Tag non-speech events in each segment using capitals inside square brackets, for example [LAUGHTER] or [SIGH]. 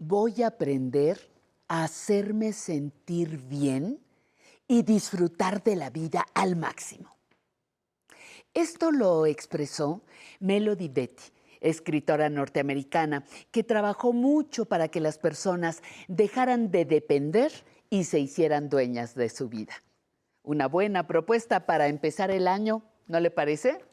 voy a aprender a hacerme sentir bien y disfrutar de la vida al máximo. Esto lo expresó Melody Betty, escritora norteamericana, que trabajó mucho para que las personas dejaran de depender y se hicieran dueñas de su vida. Una buena propuesta para empezar el año, ¿no le parece?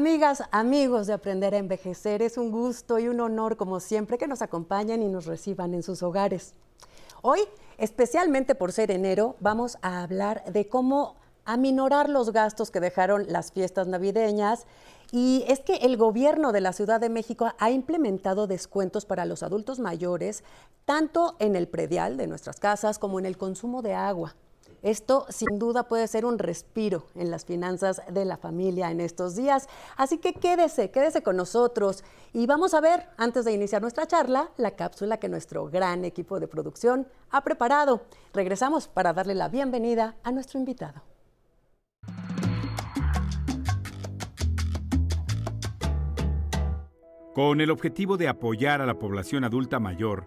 Amigas, amigos de Aprender a Envejecer, es un gusto y un honor, como siempre, que nos acompañen y nos reciban en sus hogares. Hoy, especialmente por ser enero, vamos a hablar de cómo aminorar los gastos que dejaron las fiestas navideñas. Y es que el gobierno de la Ciudad de México ha implementado descuentos para los adultos mayores, tanto en el predial de nuestras casas como en el consumo de agua. Esto sin duda puede ser un respiro en las finanzas de la familia en estos días. Así que quédese, quédese con nosotros y vamos a ver, antes de iniciar nuestra charla, la cápsula que nuestro gran equipo de producción ha preparado. Regresamos para darle la bienvenida a nuestro invitado. Con el objetivo de apoyar a la población adulta mayor,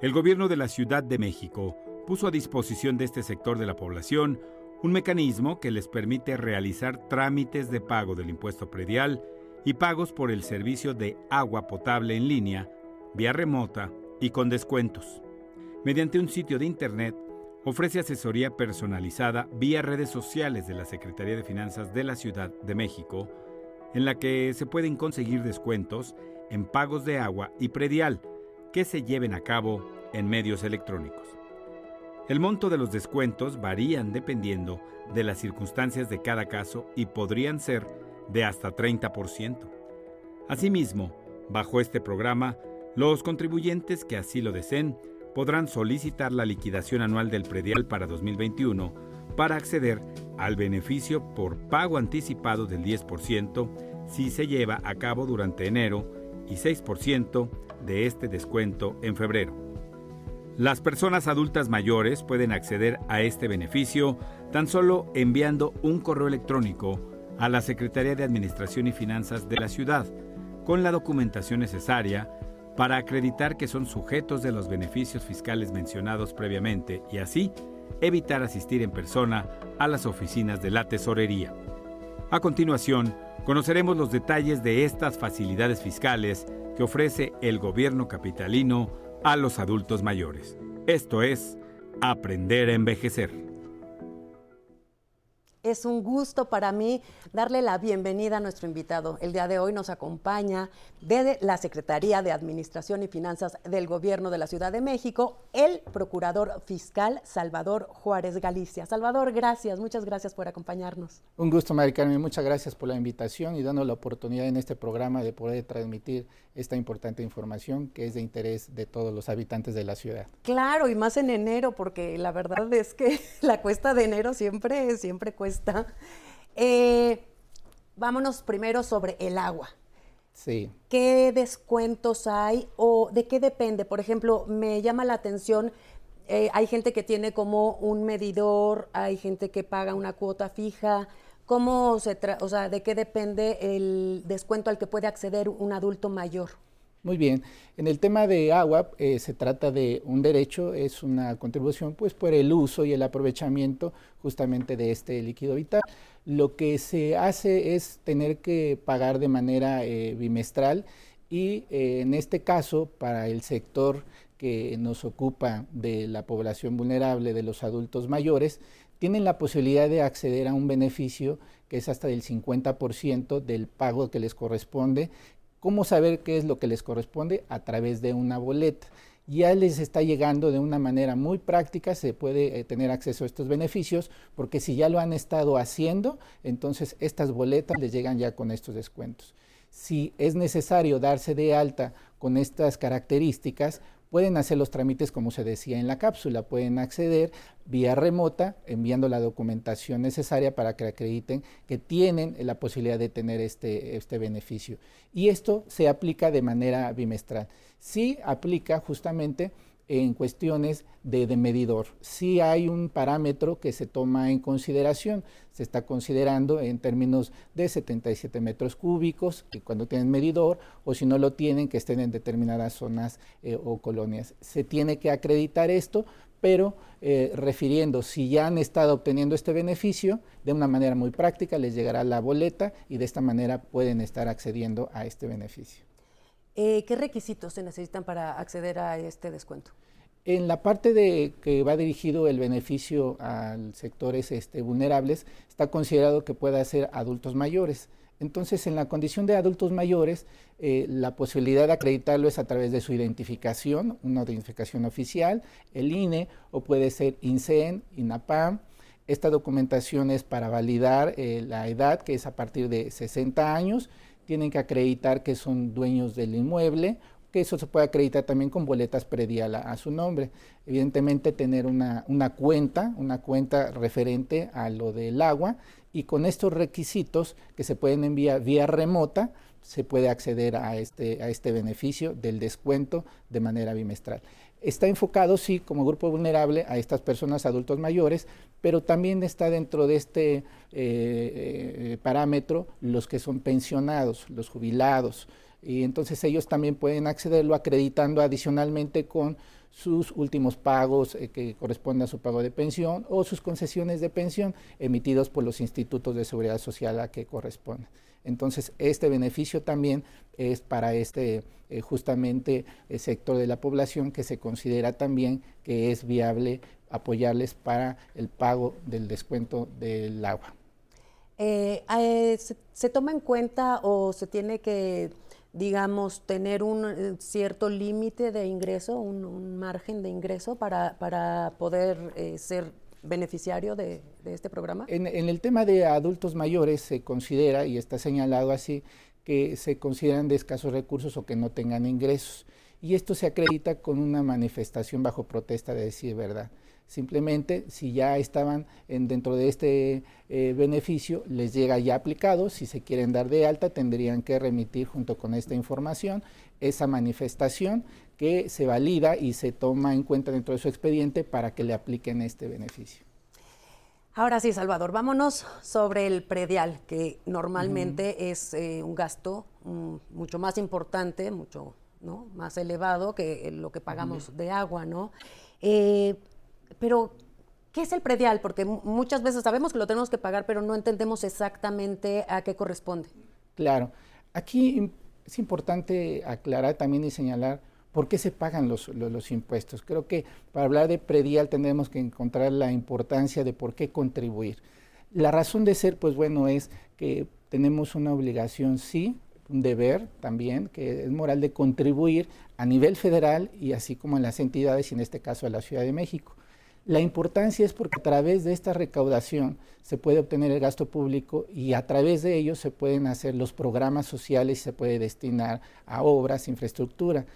el gobierno de la Ciudad de México puso a disposición de este sector de la población un mecanismo que les permite realizar trámites de pago del impuesto predial y pagos por el servicio de agua potable en línea, vía remota y con descuentos. Mediante un sitio de Internet, ofrece asesoría personalizada vía redes sociales de la Secretaría de Finanzas de la Ciudad de México, en la que se pueden conseguir descuentos en pagos de agua y predial que se lleven a cabo en medios electrónicos. El monto de los descuentos varían dependiendo de las circunstancias de cada caso y podrían ser de hasta 30%. Asimismo, bajo este programa, los contribuyentes que así lo deseen podrán solicitar la liquidación anual del predial para 2021 para acceder al beneficio por pago anticipado del 10% si se lleva a cabo durante enero y 6% de este descuento en febrero. Las personas adultas mayores pueden acceder a este beneficio tan solo enviando un correo electrónico a la Secretaría de Administración y Finanzas de la ciudad con la documentación necesaria para acreditar que son sujetos de los beneficios fiscales mencionados previamente y así evitar asistir en persona a las oficinas de la tesorería. A continuación, conoceremos los detalles de estas facilidades fiscales que ofrece el gobierno capitalino a los adultos mayores. Esto es Aprender a Envejecer. Es un gusto para mí darle la bienvenida a nuestro invitado. El día de hoy nos acompaña de la Secretaría de Administración y Finanzas del Gobierno de la Ciudad de México, el Procurador Fiscal Salvador Juárez Galicia. Salvador, gracias, muchas gracias por acompañarnos. Un gusto, Mari Carmen, muchas gracias por la invitación y dando la oportunidad en este programa de poder transmitir esta importante información que es de interés de todos los habitantes de la ciudad. Claro, y más en enero, porque la verdad es que [LAUGHS] la cuesta de enero siempre, siempre cuesta eh, vámonos primero sobre el agua. Sí. ¿Qué descuentos hay o de qué depende? Por ejemplo, me llama la atención, eh, hay gente que tiene como un medidor, hay gente que paga una cuota fija. ¿Cómo se o sea, de qué depende el descuento al que puede acceder un adulto mayor? Muy bien. En el tema de agua eh, se trata de un derecho, es una contribución pues por el uso y el aprovechamiento justamente de este líquido vital. Lo que se hace es tener que pagar de manera eh, bimestral y eh, en este caso para el sector que nos ocupa de la población vulnerable de los adultos mayores, tienen la posibilidad de acceder a un beneficio que es hasta del 50% del pago que les corresponde, ¿Cómo saber qué es lo que les corresponde? A través de una boleta. Ya les está llegando de una manera muy práctica, se puede eh, tener acceso a estos beneficios, porque si ya lo han estado haciendo, entonces estas boletas les llegan ya con estos descuentos. Si es necesario darse de alta con estas características, pueden hacer los trámites como se decía en la cápsula, pueden acceder vía remota enviando la documentación necesaria para que acrediten que tienen la posibilidad de tener este, este beneficio. Y esto se aplica de manera bimestral. Sí aplica justamente en cuestiones de, medidor. Sí hay un parámetro que se toma en consideración, se está considerando en términos de 77 metros cúbicos, que cuando tienen medidor, o si no lo tienen, que estén en determinadas zonas eh, o colonias. Se tiene que acreditar esto, pero eh, refiriendo, si ya han estado obteniendo este beneficio, de una manera muy práctica les llegará la boleta y de esta manera pueden estar accediendo a este beneficio. Eh, ¿Qué requisitos se necesitan para acceder a este descuento? En la parte de que va dirigido el beneficio a sectores este, vulnerables, está considerado que pueda ser adultos mayores. Entonces, en la condición de adultos mayores, eh, la posibilidad de acreditarlo es a través de su identificación, una identificación oficial, el INE, o puede ser INSEN, INAPAM. Esta documentación es para validar eh, la edad, que es a partir de 60 años. Tienen que acreditar que son dueños del inmueble que eso se puede acreditar también con boletas predial a, su nombre. Evidentemente tener una, cuenta, una cuenta referente a lo del agua y con estos requisitos que se pueden enviar vía remota, se puede acceder a este, a este beneficio del descuento de manera bimestral. Está enfocado, sí, como grupo vulnerable a estas personas adultos mayores, pero también está dentro de este eh, eh, parámetro los que son pensionados, los jubilados, y entonces ellos también pueden accederlo acreditando adicionalmente con sus últimos pagos eh, que corresponden a su pago de pensión o sus concesiones de pensión emitidos por los institutos de seguridad social a que corresponden. Entonces, este beneficio también es para este eh, justamente eh, sector de la población que se considera también que es viable apoyarles para el pago del descuento del agua. se, toma en cuenta o se tiene que digamos, tener un eh, cierto límite de ingreso, un, margen de ingreso para, para poder eh, ser beneficiario de, este programa? En, el tema de adultos mayores se considera, y está señalado así, que se consideran de escasos recursos o que no tengan ingresos. Y esto se acredita con una manifestación bajo protesta de decir verdad. Simplemente, si ya estaban en, dentro de este eh, beneficio, les llega ya aplicado. Si se quieren dar de alta, tendrían que remitir junto con esta información esa manifestación que se valida y se toma en cuenta dentro de su expediente para que le apliquen este beneficio. Ahora sí, Salvador, vámonos sobre el predial, que normalmente es eh, un gasto mm, mucho más importante, mucho más elevado que lo que pagamos de agua, ¿no? Eh, pero, ¿qué es el predial? Porque muchas veces sabemos que lo tenemos que pagar, pero no entendemos exactamente a qué corresponde. Claro. Aquí es importante aclarar también y señalar por qué se pagan los, impuestos. Creo que para hablar de predial tendremos que encontrar la importancia de por qué contribuir. La razón de ser, pues bueno, es que tenemos una obligación, sí, un deber también, que es moral de contribuir a nivel federal y así como en las entidades, y en este caso a la Ciudad de México. La importancia es porque a través de esta recaudación se puede obtener el gasto público y a través de ello se pueden hacer los programas sociales y se puede destinar a obras, infraestructura.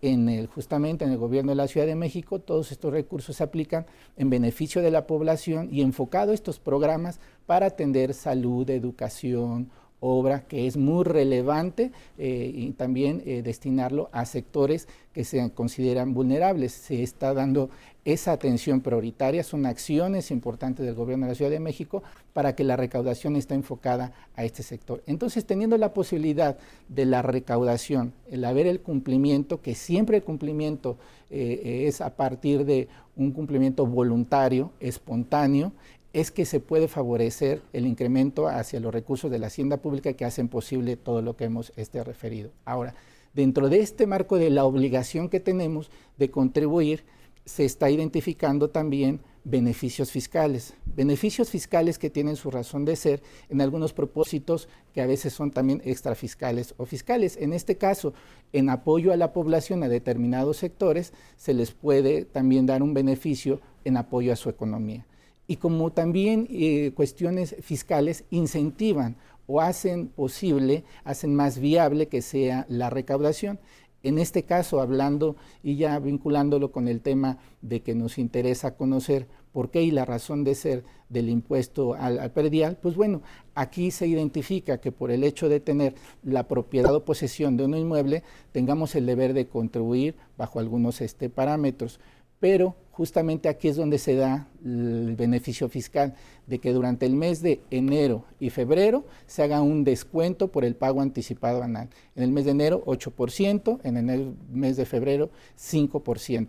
En el, justamente en el gobierno de la Ciudad de México, todos estos recursos se aplican en beneficio de la población y enfocado estos programas para atender salud, educación, obra que es muy relevante eh, y también eh, destinarlo a sectores que se consideran vulnerables. Se está dando esa atención prioritaria, son acciones importantes del gobierno de la Ciudad de México para que la recaudación esté enfocada a este sector. Entonces, teniendo la posibilidad de la recaudación, el haber el cumplimiento, que siempre el cumplimiento eh, es a partir de un cumplimiento voluntario, espontáneo, es que se puede favorecer el incremento hacia los recursos de la hacienda pública que hacen posible todo lo que hemos este, referido. Ahora, dentro de este marco de la obligación que tenemos de contribuir, se está identificando también beneficios fiscales, beneficios fiscales que tienen su razón de ser en algunos propósitos que a veces son también extrafiscales o fiscales. En este caso, en apoyo a la población a determinados sectores, se les puede también dar un beneficio en apoyo a su economía y como también eh, cuestiones fiscales incentivan o hacen posible, hacen más viable que sea la recaudación. En este caso, hablando y ya vinculándolo con el tema de que nos interesa conocer por qué y la razón de ser del impuesto al, predial, pues bueno, aquí se identifica que por el hecho de tener la propiedad o posesión de un inmueble, tengamos el deber de contribuir bajo algunos este, parámetros pero justamente aquí es donde se da el beneficio fiscal de que durante el mes de enero y febrero se haga un descuento por el pago anticipado anual. En el mes de enero 8%, en el mes de febrero 5%.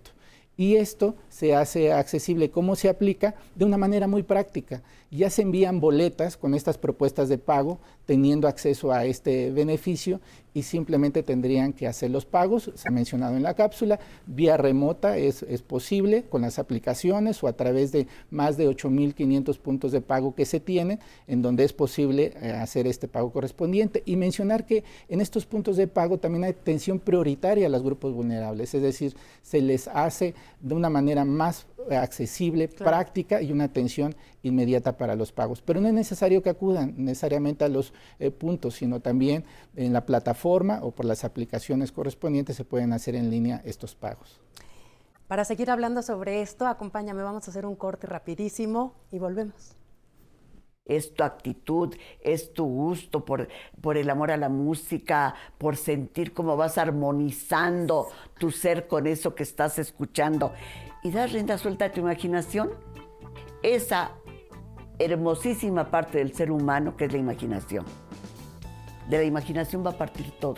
Y esto se hace accesible. ¿Cómo se aplica? De una manera muy práctica. Ya se envían boletas con estas propuestas de pago teniendo acceso a este beneficio y simplemente tendrían que hacer los pagos, se ha mencionado en la cápsula, vía remota es, posible con las aplicaciones o a través de más de 8.500 puntos de pago que se tienen, en donde es posible eh, hacer este pago correspondiente. Y mencionar que en estos puntos de pago también hay atención prioritaria a los grupos vulnerables, es decir, se les hace de una manera más accesible, práctica y una atención inmediata para los pagos. Pero no es necesario que acudan necesariamente a los eh, puntos, sino también en la plataforma o por las aplicaciones correspondientes se pueden hacer en línea estos pagos. Para seguir hablando sobre esto, acompáñame, vamos a hacer un corte rapidísimo y volvemos es tu actitud, es tu gusto por, por, el amor a la música, por sentir cómo vas armonizando tu ser con eso que estás escuchando y das rienda suelta a tu imaginación, esa hermosísima parte del ser humano que es la imaginación. De la imaginación va a partir todo.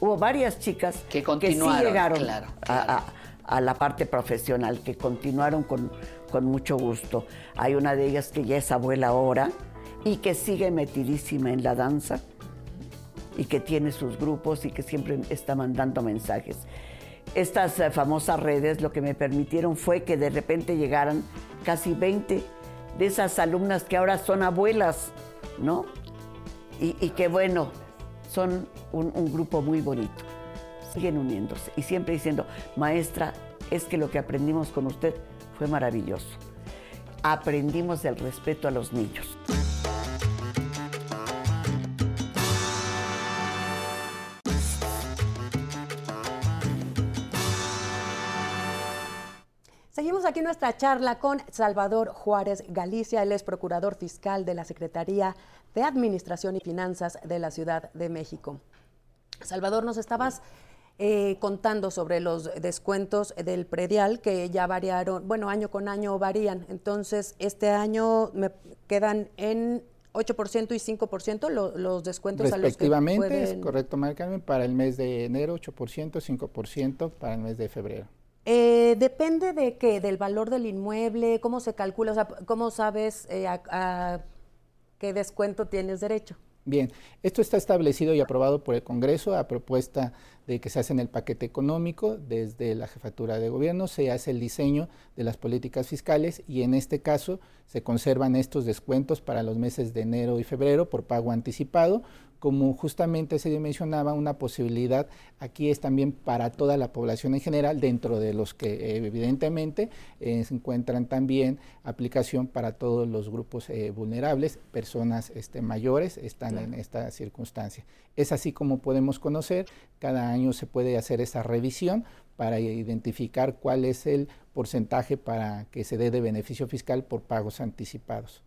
Hubo varias chicas que, sí llegaron A, la parte profesional, que continuaron con, con mucho gusto. Hay una de ellas que ya es abuela ahora y que sigue metidísima en la danza y que tiene sus grupos y que siempre está mandando mensajes. Estas eh, famosas redes lo que me permitieron fue que de repente llegaran casi 20 de esas alumnas que ahora son abuelas, ¿no? Y, que bueno, son un grupo muy bonito. Siguen uniéndose y siempre diciendo, maestra, es que lo que aprendimos con usted fue maravilloso. Aprendimos el respeto a los niños. Seguimos aquí nuestra charla con Salvador Juárez Galicia, él es procurador fiscal de la Secretaría de Administración y Finanzas de la Ciudad de México. Salvador, nos estabas eh, contando sobre los descuentos del predial que ya variaron, bueno, año con año varían. Entonces, este año me quedan en 8% y 5% los descuentos Respectivamente, a los que es correcto, María para el mes de enero 8%, 5% para el mes de febrero. Eh, depende de qué, del valor del inmueble, cómo se calcula, o sea, cómo sabes eh, a, qué descuento tienes derecho. Bien, esto está establecido y aprobado por el Congreso a propuesta de que se hace en el paquete económico desde la jefatura de gobierno, se hace el diseño de las políticas fiscales y en este caso se conservan estos descuentos para los meses de enero y febrero por pago anticipado como justamente se mencionaba, una posibilidad aquí es también para toda la población en general, dentro de los que evidentemente eh, se encuentran también aplicación para todos los grupos eh, vulnerables, personas este, mayores están en esta circunstancia. Es así como podemos conocer, cada año se puede hacer esa revisión para identificar cuál es el porcentaje para que se dé de beneficio fiscal por pagos anticipados.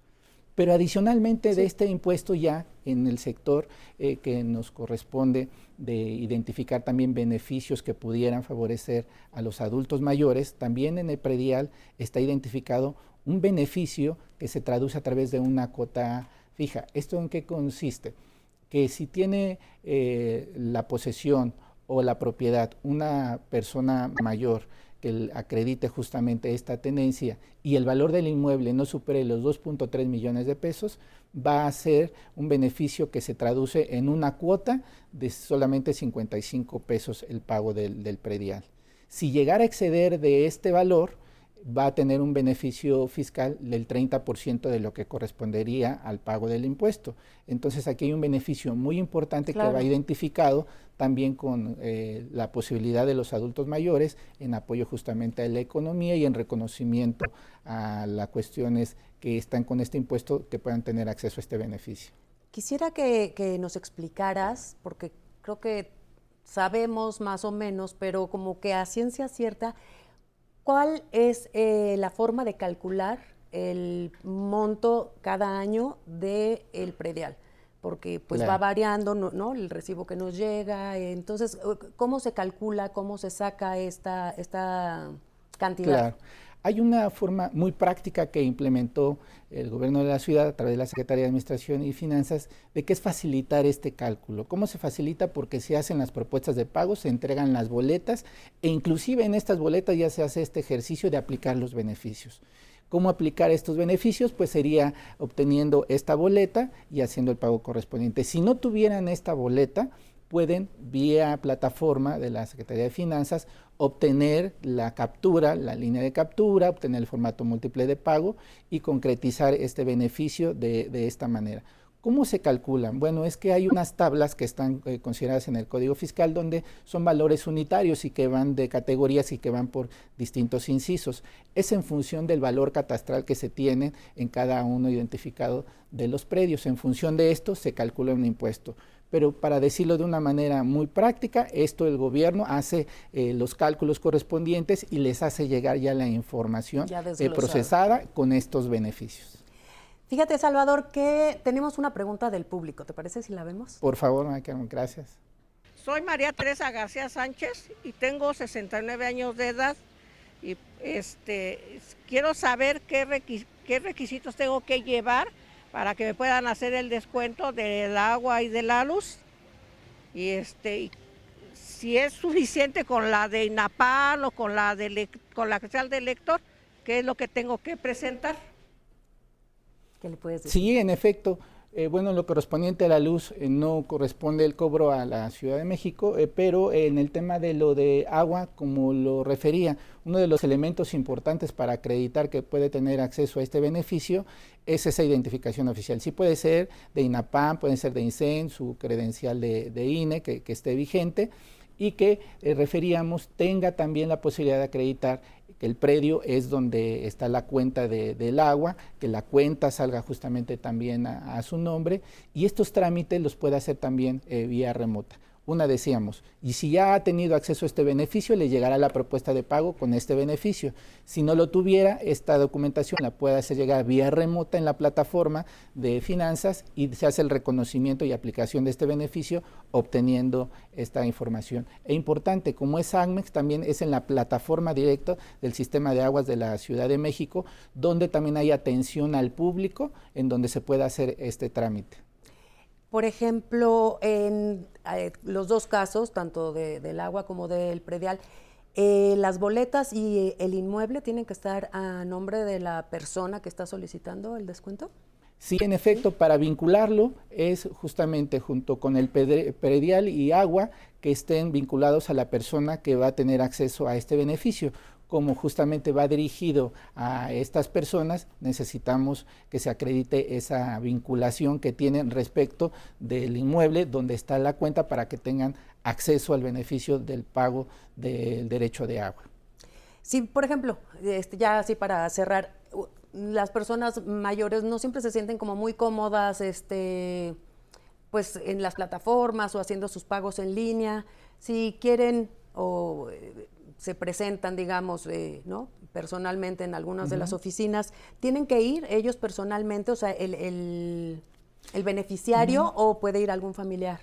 Pero adicionalmente de este impuesto ya en el sector eh, que nos corresponde de identificar también beneficios que pudieran favorecer a los adultos mayores, también en el predial está identificado un beneficio que se traduce a través de una cuota fija. ¿Esto en qué consiste? Que si tiene eh, la posesión o la propiedad una persona mayor, que acredite justamente esta tendencia y el valor del inmueble no supere los 2.3 millones de pesos, va a ser un beneficio que se traduce en una cuota de solamente 55 pesos el pago del, del predial. Si llegara a exceder de este valor, va a tener un beneficio fiscal del 30% de lo que correspondería al pago del impuesto. Entonces aquí hay un beneficio muy importante que va identificado también con eh, la posibilidad de los adultos mayores en apoyo justamente a la economía y en reconocimiento a las cuestiones que están con este impuesto que puedan tener acceso a este beneficio. Quisiera que, nos explicaras, porque creo que sabemos más o menos, pero como que a ciencia cierta, ¿cuál es eh, la forma de calcular el monto cada año del el predial? Porque pues va variando, ¿no? El recibo que nos llega. Entonces, ¿cómo se calcula, cómo se saca esta, esta cantidad? Claro. Hay una forma muy práctica que implementó el gobierno de la ciudad a través de la Secretaría de Administración y Finanzas de que es facilitar este cálculo. ¿Cómo se facilita? Porque se hacen las propuestas de pago, se entregan las boletas e inclusive en estas boletas ya se hace este ejercicio de aplicar los beneficios. ¿Cómo aplicar estos beneficios? Pues sería obteniendo esta boleta y haciendo el pago correspondiente. Si no tuvieran esta boleta, pueden vía plataforma de la Secretaría de Finanzas obtener la captura, la línea de captura, obtener el formato múltiple de pago y concretizar este beneficio de, esta manera. ¿Cómo se calculan? Bueno, es que hay unas tablas que están eh, consideradas en el Código Fiscal donde son valores unitarios y que van de categorías y que van por distintos incisos. Es en función del valor catastral que se tiene en cada uno identificado de los predios. En función de esto se calcula un impuesto pero para decirlo de una manera muy práctica, esto el gobierno hace eh, los cálculos correspondientes y les hace llegar ya la información eh, procesada con estos beneficios. Fíjate, Salvador, que tenemos una pregunta del público. ¿Te parece si la vemos? Por favor, gracias. Soy María Teresa García Sánchez y tengo 69 años de edad y este quiero saber qué, qué requisitos tengo que llevar para que me puedan hacer el descuento del agua y de la luz. Y este, si es suficiente con la de INAPAL o con la de con la credencial de lector, ¿qué es lo que tengo que presentar? ¿Qué le puedes decir? Sí, en efecto. Eh, bueno, lo correspondiente a la luz eh, no corresponde el cobro a la Ciudad de México, eh, pero en el tema de lo de agua, como lo refería, uno de los elementos importantes para acreditar que puede tener acceso a este beneficio es esa identificación oficial. Sí puede ser de INAPAM, puede ser de INSEN, su credencial de, INE que, que esté vigente y que referíamos tenga también la posibilidad de acreditar que el predio es donde está la cuenta del agua, que la cuenta salga justamente también a, su nombre y estos trámites los puede hacer también eh, vía remota. Una decíamos, y si ya ha tenido acceso a este beneficio, le llegará la propuesta de pago con este beneficio. Si no lo tuviera, esta documentación la puede hacer llegar vía remota en la plataforma de finanzas y se hace el reconocimiento y aplicación de este beneficio obteniendo esta información. E importante, como es AGMEX, también es en la plataforma directa del sistema de aguas de la Ciudad de México, donde también hay atención al público en donde se pueda hacer este trámite. Por ejemplo, en eh, los dos casos, tanto del agua como del predial, eh, las boletas y el inmueble tienen que estar a nombre de la persona que está solicitando el descuento. Sí, en efecto, para vincularlo es justamente junto con el predial y agua que estén vinculados a la persona que va a tener acceso a este beneficio como justamente va dirigido a estas personas, necesitamos que se acredite esa vinculación que tienen respecto del inmueble donde está la cuenta para que tengan acceso al beneficio del pago del derecho de agua. Sí, por ejemplo, este, ya así para cerrar, las personas mayores no siempre se sienten como muy cómodas, este, pues en las plataformas o haciendo sus pagos en línea. Si quieren o se presentan, digamos, eh, ¿no? personalmente en algunas de las oficinas, ¿tienen que ir ellos personalmente, o sea, el, el, beneficiario o puede ir algún familiar?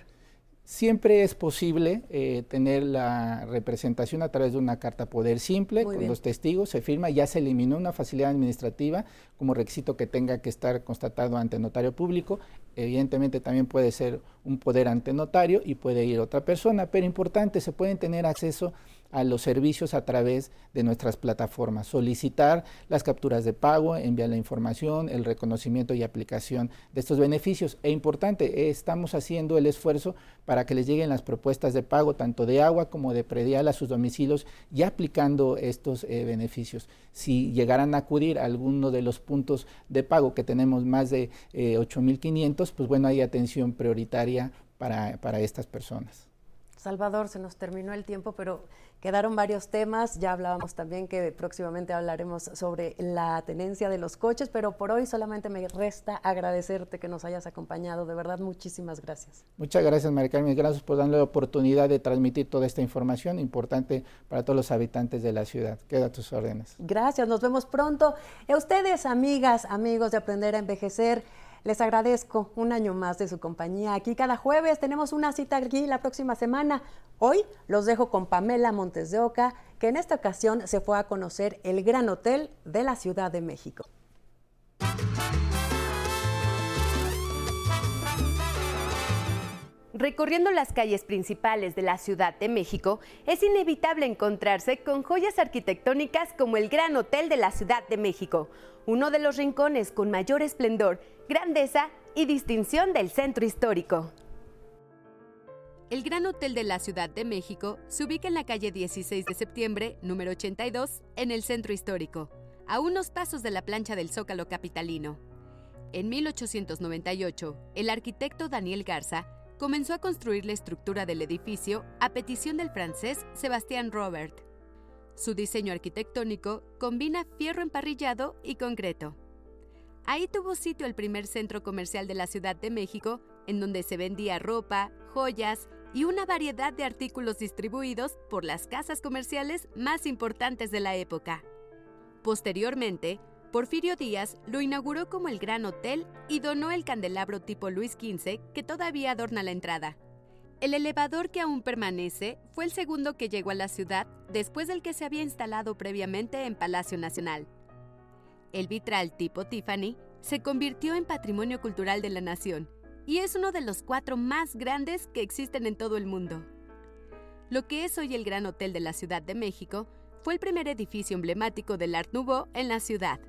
Siempre es posible eh, tener la representación a través de una carta poder simple, con los testigos, se firma, ya se eliminó una facilidad administrativa como requisito que tenga que estar constatado ante notario público. Evidentemente también puede ser un poder ante notario y puede ir otra persona, pero importante, se pueden tener acceso a los servicios a través de nuestras plataformas, solicitar las capturas de pago, enviar la información, el reconocimiento y aplicación de estos beneficios. E importante, estamos haciendo el esfuerzo para que les lleguen las propuestas de pago tanto de agua como de predial a sus domicilios y aplicando estos eh, beneficios. Si llegaran a acudir a alguno de los puntos de pago que tenemos más de 8.500, eh, pues bueno, hay atención prioritaria para estas personas. Salvador, se nos terminó el tiempo, pero quedaron varios temas. Ya hablábamos también que próximamente hablaremos sobre la tenencia de los coches, pero por hoy solamente me resta agradecerte que nos hayas acompañado. De verdad, muchísimas gracias. Muchas gracias, María Carmen. Gracias por darle la oportunidad de transmitir toda esta información importante para todos los habitantes de la ciudad. Queda a tus órdenes. Gracias, nos vemos pronto. A ustedes, amigas, amigos de Aprender a Envejecer. Les agradezco un año más de su compañía. Aquí cada jueves tenemos una cita aquí la próxima semana. Hoy los dejo con Pamela Montes de Oca, que en esta ocasión se fue a conocer el Gran Hotel de la Ciudad de México. Recorriendo las calles principales de la Ciudad de México, es inevitable encontrarse con joyas arquitectónicas como el Gran Hotel de la Ciudad de México, uno de los rincones con mayor esplendor, grandeza y distinción del centro histórico. El Gran Hotel de la Ciudad de México se ubica en la calle 16 de septiembre, número 82, en el centro histórico, a unos pasos de la plancha del Zócalo capitalino. En 1898, el arquitecto Daniel Garza comenzó a construir la estructura del edificio a petición del francés Sebastián Robert. Su diseño arquitectónico combina fierro emparrillado y concreto. Ahí tuvo sitio el primer centro comercial de la Ciudad de México, en donde se vendía ropa, joyas y una variedad de artículos distribuidos por las casas comerciales más importantes de la época. Posteriormente, Porfirio Díaz lo inauguró como el Gran Hotel y donó el candelabro tipo Luis XV que todavía adorna la entrada. El elevador que aún permanece fue el segundo que llegó a la ciudad después del que se había instalado previamente en Palacio Nacional. El vitral tipo Tiffany se convirtió en patrimonio cultural de la nación y es uno de los cuatro más grandes que existen en todo el mundo. Lo que es hoy el Gran Hotel de la Ciudad de México fue el primer edificio emblemático del Art Nouveau en la ciudad.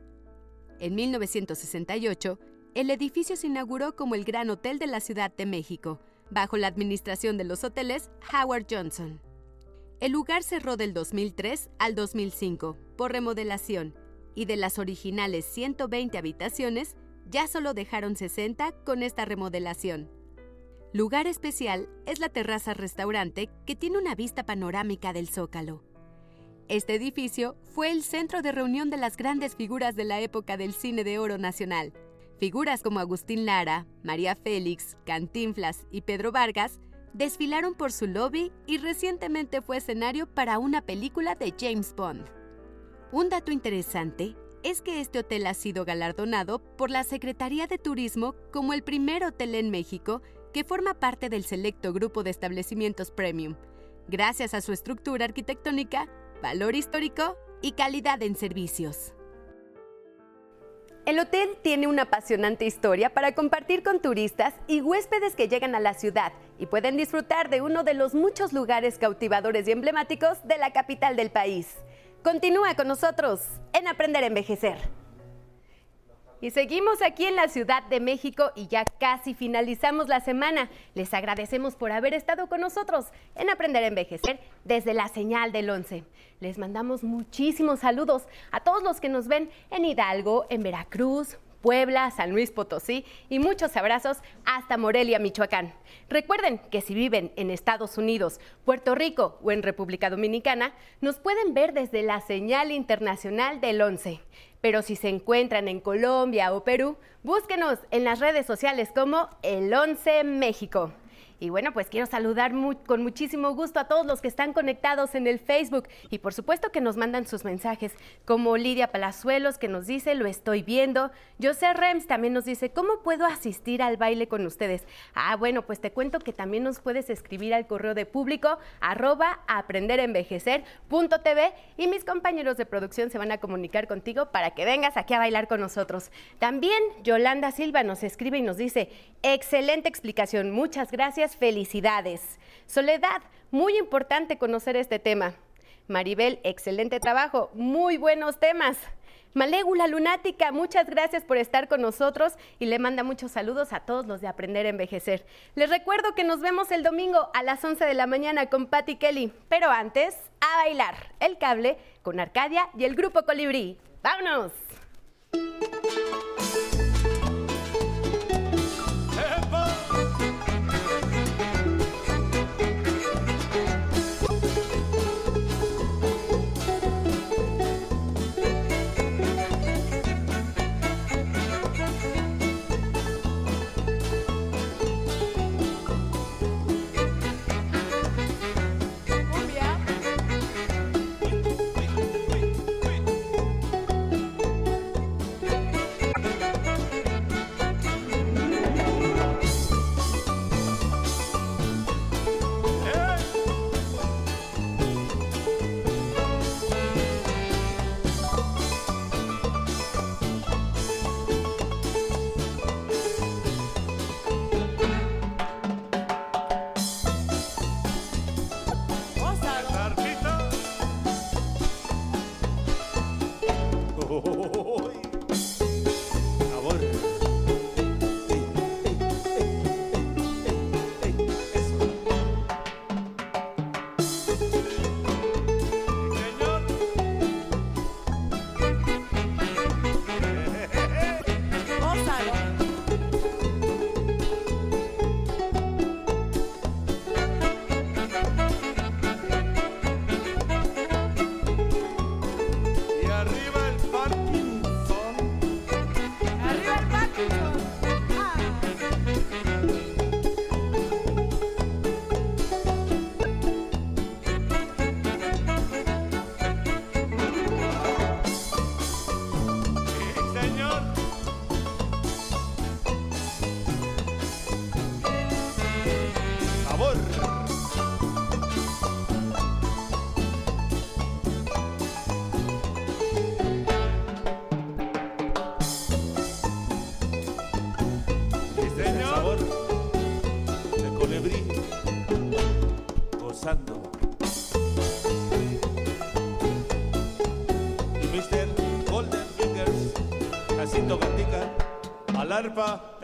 En 1968, el edificio se inauguró como el Gran Hotel de la Ciudad de México, bajo la administración de los hoteles Howard Johnson. El lugar cerró del 2003 al 2005 por remodelación y de las originales 120 habitaciones, ya solo dejaron 60 con esta remodelación. Lugar especial es la terraza restaurante que tiene una vista panorámica del Zócalo. Este edificio fue el centro de reunión de las grandes figuras de la época del cine de oro nacional, Figuras como Agustín Lara, María Félix, Cantinflas y Pedro Vargas desfilaron por su lobby y recientemente fue escenario para una película de James Bond. Un dato interesante es que este hotel ha sido galardonado por la Secretaría de Turismo como el primer hotel en México que forma parte del selecto grupo de establecimientos premium, gracias a su estructura arquitectónica, valor histórico y calidad en servicios. El hotel tiene una apasionante historia para compartir con turistas y huéspedes que llegan a la ciudad y pueden disfrutar de uno de los muchos lugares cautivadores y emblemáticos de la capital del país. Continúa con nosotros en Aprender a Envejecer. Y seguimos aquí en la Ciudad de México y ya casi finalizamos la semana. Les agradecemos por haber estado con nosotros en Aprender a Envejecer desde la señal del 11. Les mandamos muchísimos saludos a todos los que nos ven en Hidalgo, en Veracruz, Puebla, San Luis Potosí y muchos abrazos hasta Morelia, Michoacán. Recuerden que si viven en Estados Unidos, Puerto Rico o en República Dominicana, nos pueden ver desde la señal internacional del 11. Pero si se encuentran en Colombia o Perú, búsquenos en las redes sociales como El 11 México. Y bueno, pues quiero saludar con muchísimo gusto a todos los que están conectados en el Facebook y por supuesto que nos mandan sus mensajes, como Lidia Palazuelos que nos dice, lo estoy viendo. José Rems también nos dice, ¿cómo puedo asistir al baile con ustedes? Ah, bueno, pues te cuento que también nos puedes escribir al correo de público arroba aprenderenvejecer.tv y mis compañeros de producción se van a comunicar contigo para que vengas aquí a bailar con nosotros. También Yolanda Silva nos escribe y nos dice, excelente explicación, muchas gracias felicidades. Soledad, muy importante conocer este tema. Maribel, excelente trabajo, muy buenos temas. Malégula Lunática, muchas gracias por estar con nosotros y le manda muchos saludos a todos los de Aprender a Envejecer. Les recuerdo que nos vemos el domingo a las 11 de la mañana con Patty Kelly, pero antes, a bailar el cable con Arcadia y el Grupo Colibrí. ¡Vámonos! pasando. Mr. Golden Fingers, Jacinto Gatica, Alarpa.